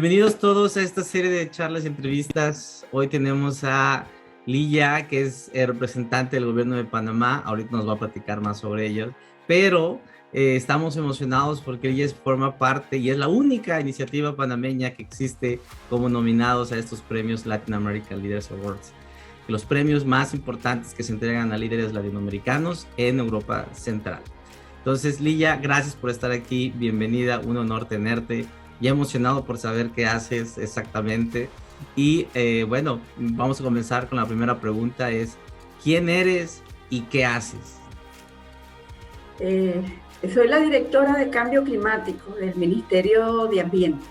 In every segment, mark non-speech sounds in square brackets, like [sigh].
Bienvenidos todos a esta serie de charlas y entrevistas. Hoy tenemos a Lilla, que es el representante del gobierno de Panamá. Ahorita nos va a platicar más sobre ellos. Pero eh, estamos emocionados porque ella forma parte y es la única iniciativa panameña que existe como nominados a estos premios Latin American Leaders Awards, los premios más importantes que se entregan a líderes latinoamericanos en Europa Central. Entonces, Lilla, gracias por estar aquí, bienvenida, un honor tenerte, ya emocionado por saber qué haces exactamente. Y eh, bueno, vamos a comenzar con la primera pregunta, es, ¿quién eres y qué haces? Eh, soy la directora de cambio climático del Ministerio de Ambiente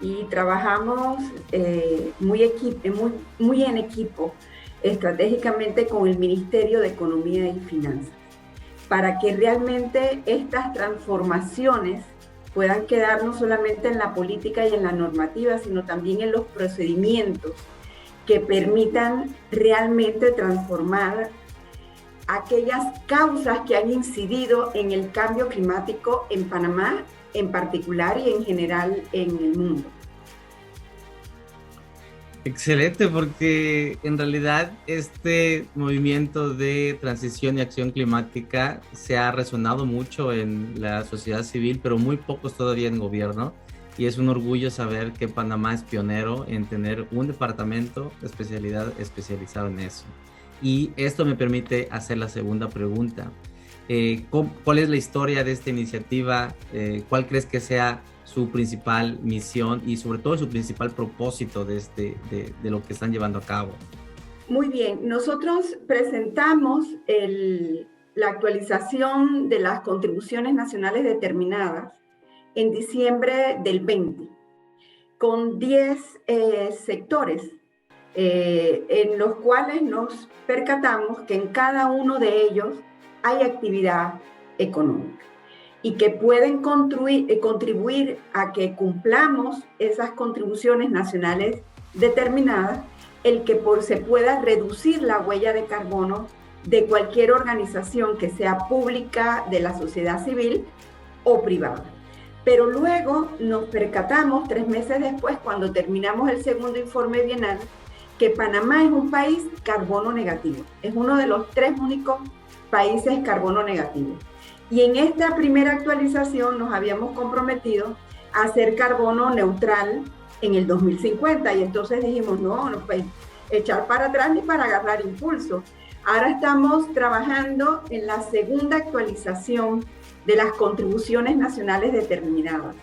y trabajamos eh, muy, muy, muy en equipo estratégicamente con el Ministerio de Economía y Finanzas para que realmente estas transformaciones puedan quedar no solamente en la política y en la normativa, sino también en los procedimientos que permitan realmente transformar aquellas causas que han incidido en el cambio climático en Panamá en particular y en general en el mundo. Excelente, porque en realidad este movimiento de transición y acción climática se ha resonado mucho en la sociedad civil, pero muy pocos todavía en gobierno. Y es un orgullo saber que Panamá es pionero en tener un departamento de especialidad especializado en eso. Y esto me permite hacer la segunda pregunta. Eh, ¿Cuál es la historia de esta iniciativa? Eh, ¿Cuál crees que sea su principal misión y sobre todo su principal propósito de, este, de, lo que están llevando a cabo? Muy bien, nosotros presentamos la actualización de las contribuciones nacionales determinadas en diciembre del 20, con 10 eh, sectores eh, en los cuales nos percatamos que en cada uno de ellos hay actividad económica y que pueden eh, contribuir a que cumplamos esas contribuciones nacionales determinadas, el que por, se pueda reducir la huella de carbono de cualquier organización que sea pública, de la sociedad civil o privada. Pero luego nos percatamos, tres meses después, cuando terminamos el segundo informe bienal, que Panamá es un país carbono negativo. Es uno de los tres únicos países carbono negativo. Y en esta primera actualización nos habíamos comprometido a ser carbono neutral en el 2050. Y entonces dijimos, no, no pues echar para atrás ni para agarrar impulso. Ahora estamos trabajando en la segunda actualización de las contribuciones nacionales determinadas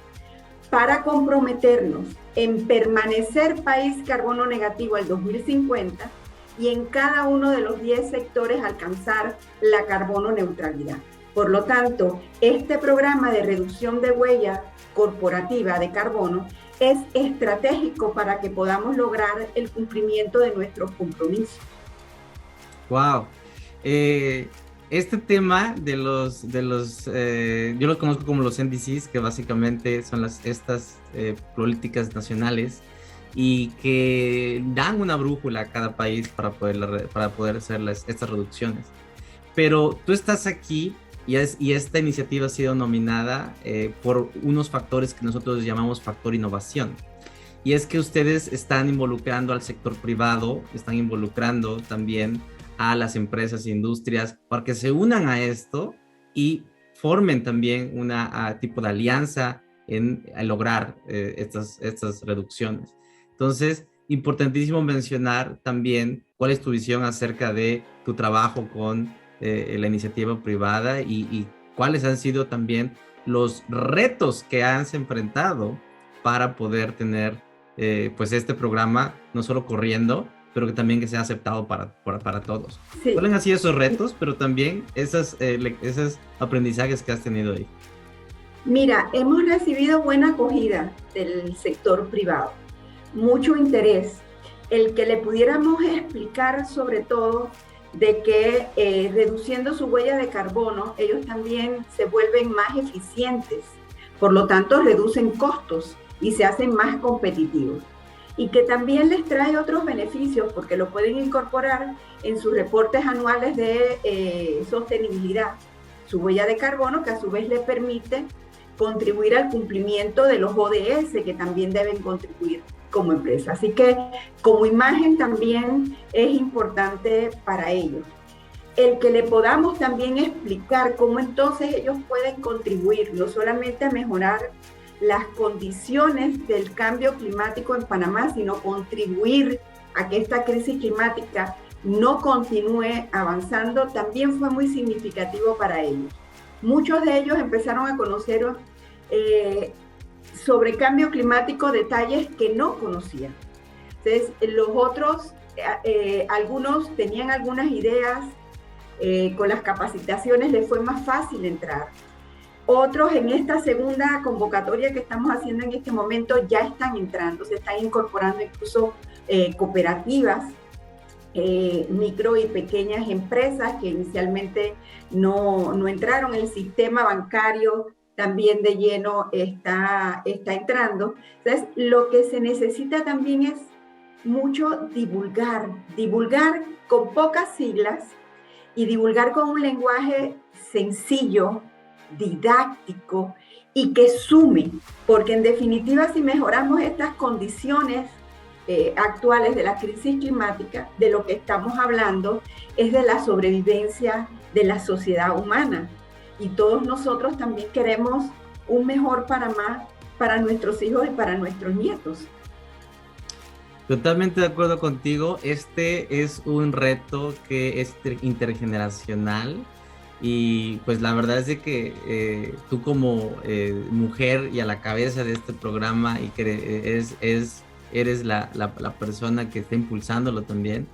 para comprometernos en permanecer país carbono negativo al 2050 y en cada uno de los 10 sectores alcanzar la carbono neutralidad. Por lo tanto, este programa de reducción de huella corporativa de carbono es estratégico para que podamos lograr el cumplimiento de nuestros compromisos. Wow. Eh, este tema de los, de los eh, yo los conozco como los NDCs, que básicamente son las, estas eh, políticas nacionales y que dan una brújula a cada país para poder, para poder hacer estas reducciones. Pero tú estás aquí y, es, y esta iniciativa ha sido nominada eh, por unos factores que nosotros llamamos factor innovación. Y es que ustedes están involucrando al sector privado, están involucrando también a las empresas e industrias para que se unan a esto y formen también una tipo de alianza en, lograr eh, estas, estas reducciones. Entonces, importantísimo mencionar también cuál es tu visión acerca de tu trabajo con eh, la iniciativa privada y, cuáles han sido también los retos que has enfrentado para poder tener eh, pues este programa no solo corriendo, pero que también que sea aceptado para, para, todos. Sí. ¿Cuáles han sido esos retos, pero también esas, eh, esos aprendizajes que has tenido ahí? Mira, hemos recibido buena acogida del sector privado, mucho interés. El que le pudiéramos explicar sobre todo de que eh, reduciendo su huella de carbono, ellos también se vuelven más eficientes, por lo tanto reducen costos y se hacen más competitivos. Y que también les trae otros beneficios porque lo pueden incorporar en sus reportes anuales de eh, sostenibilidad, su huella de carbono, que a su vez le permite contribuir al cumplimiento de los ODS que también deben contribuir como empresa. Así que como imagen también es importante para ellos. El que le podamos también explicar cómo entonces ellos pueden contribuir no solamente a mejorar las condiciones del cambio climático en Panamá, sino contribuir a que esta crisis climática no continúe avanzando, también fue muy significativo para ellos. Muchos de ellos empezaron a conocer eh, sobre cambio climático detalles que no conocían. Entonces, los otros, eh, eh, algunos tenían algunas ideas, con las capacitaciones les fue más fácil entrar. Otros en esta segunda convocatoria que estamos haciendo en este momento ya están entrando, se están incorporando incluso cooperativas eh, micro y pequeñas empresas que inicialmente no, no, entraron. El sistema bancario también de lleno está, está entrando. Entonces, lo que se necesita también es mucho divulgar, divulgar con pocas siglas y divulgar con un lenguaje sencillo, didáctico y que sume, porque en definitiva si mejoramos estas condiciones eh, actuales de la crisis climática, de lo que estamos hablando es de la sobrevivencia de la sociedad humana. Y todos nosotros también queremos un mejor Panamá para nuestros hijos y para nuestros nietos. Totalmente de acuerdo contigo. Este es un reto que es intergeneracional y pues la verdad es de que eh, tú como eh, mujer y a la cabeza de este programa y que es, es eres la, persona que está impulsándolo también,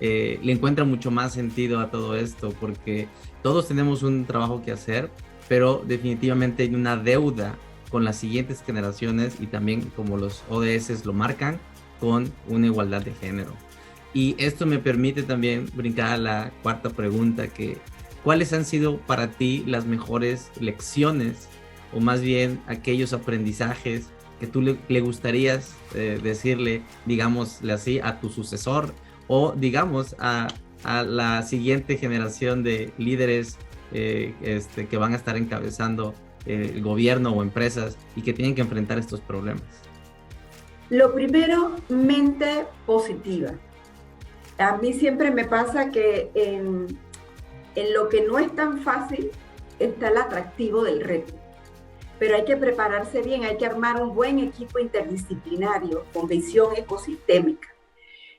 eh, le encuentra mucho más sentido a todo esto, porque todos tenemos un trabajo que hacer, pero definitivamente hay una deuda con las siguientes generaciones y también como los ODS lo marcan, con una igualdad de género. Y esto me permite también brincar a la cuarta pregunta, que ¿cuáles han sido para ti las mejores lecciones o más bien aquellos aprendizajes que tú le, le gustarías eh, decirle, digámosle así, a tu sucesor o digamos a, la siguiente generación de líderes eh, este, que van a estar encabezando eh, el gobierno o empresas y que tienen que enfrentar estos problemas? Lo primero, mente positiva. A mí siempre me pasa que en, en lo que no es tan fácil está el atractivo del reto pero hay que prepararse bien, hay que armar un buen equipo interdisciplinario con visión ecosistémica,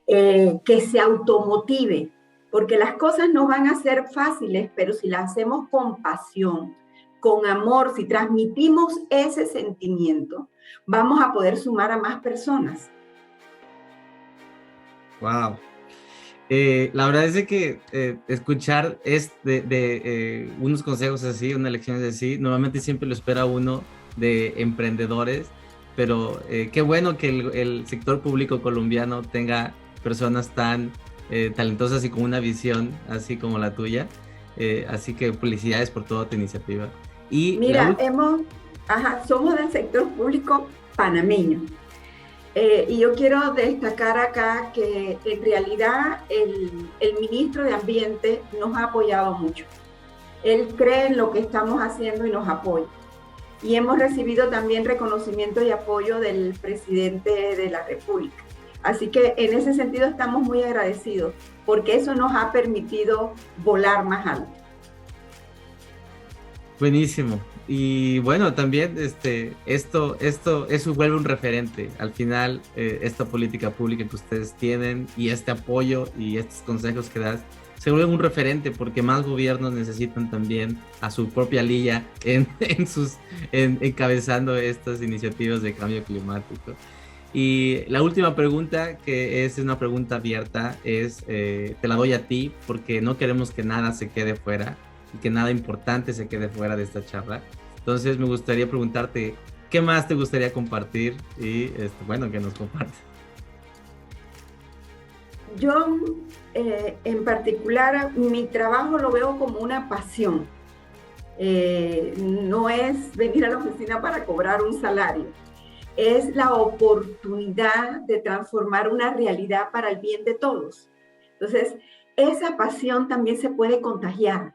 eh, que se automotive, porque las cosas no van a ser fáciles, pero si las hacemos con pasión, con amor, si transmitimos ese sentimiento, vamos a poder sumar a más personas. Wow, eh, la verdad es que eh, escuchar es de, eh, unos consejos así, una lección así, normalmente siempre lo espera uno de emprendedores, pero qué bueno que el, sector público colombiano tenga personas tan talentosas y con una visión así como la tuya. así que felicidades por toda tu iniciativa. Y Mira, hemos, somos del sector público panameño. Eh, y yo quiero destacar acá que en realidad el, el, ministro de Ambiente nos ha apoyado mucho. Él cree en lo que estamos haciendo y nos apoya. Y hemos recibido también reconocimiento y apoyo del presidente de la República. Así que en ese sentido estamos muy agradecidos porque eso nos ha permitido volar más alto. Buenísimo. Y bueno, también este, esto, esto, eso vuelve un referente. Al final, eh, esta política pública que ustedes tienen y este apoyo y estos consejos que das se vuelven un referente porque más gobiernos necesitan también a su propia liga [laughs] en, sus, en, encabezando estas iniciativas de cambio climático. Y la última pregunta, que es una pregunta abierta, es, eh, te la doy a ti porque no queremos que nada se quede fuera y que nada importante se quede fuera de esta charla. Entonces me gustaría preguntarte, ¿qué más te gustaría compartir? Y este, bueno, que nos compartas. Yo, eh, en particular, mi trabajo lo veo como una pasión. Eh, no es venir a la oficina para cobrar un salario, es la oportunidad de transformar una realidad para el bien de todos. Entonces, esa pasión también se puede contagiar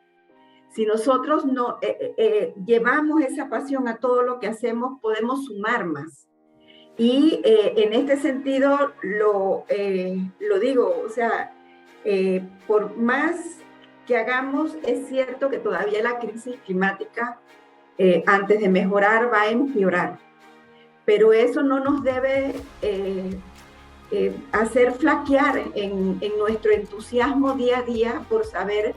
Si nosotros no eh, eh, llevamos esa pasión a todo lo que hacemos, podemos sumar más. Y en este sentido lo, lo digo, o sea, por más que hagamos, es cierto que todavía la crisis climática, antes de mejorar, va a empeorar. Pero eso no nos debe eh, hacer flaquear en, nuestro entusiasmo día a día por saber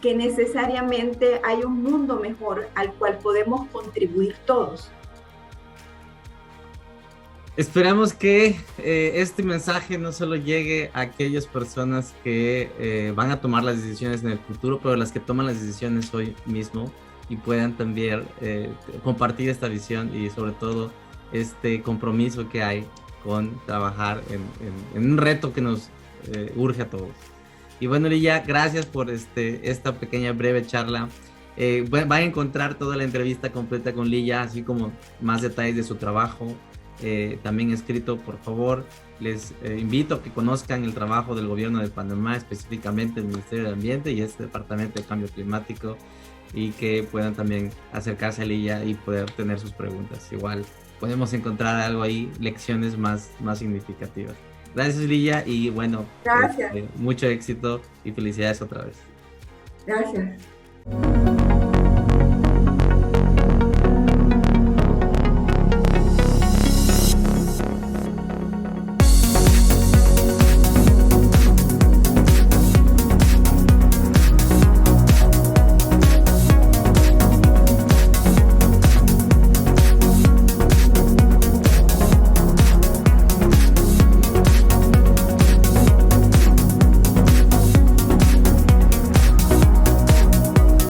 que necesariamente hay un mundo mejor al cual podemos contribuir todos. Esperamos que eh, este mensaje no solo llegue a aquellas personas que eh, van a tomar las decisiones en el futuro, pero las que toman las decisiones hoy mismo y puedan también compartir esta visión y sobre todo este compromiso que hay con trabajar en, un reto que nos eh, urge a todos. Y bueno, Lilla, gracias por este, esta pequeña breve charla. Eh, va a encontrar toda la entrevista completa con Lilla, así como más detalles de su trabajo, eh, también escrito, por favor. Les invito a que conozcan el trabajo del gobierno de Panamá, específicamente el Ministerio de Ambiente y este Departamento de Cambio Climático, y que puedan también acercarse a Lilla y poder tener sus preguntas. Igual podemos encontrar algo ahí, lecciones más, más significativas. Gracias, Lilla, y bueno, Gracias. Este, mucho éxito y felicidades otra vez. Gracias.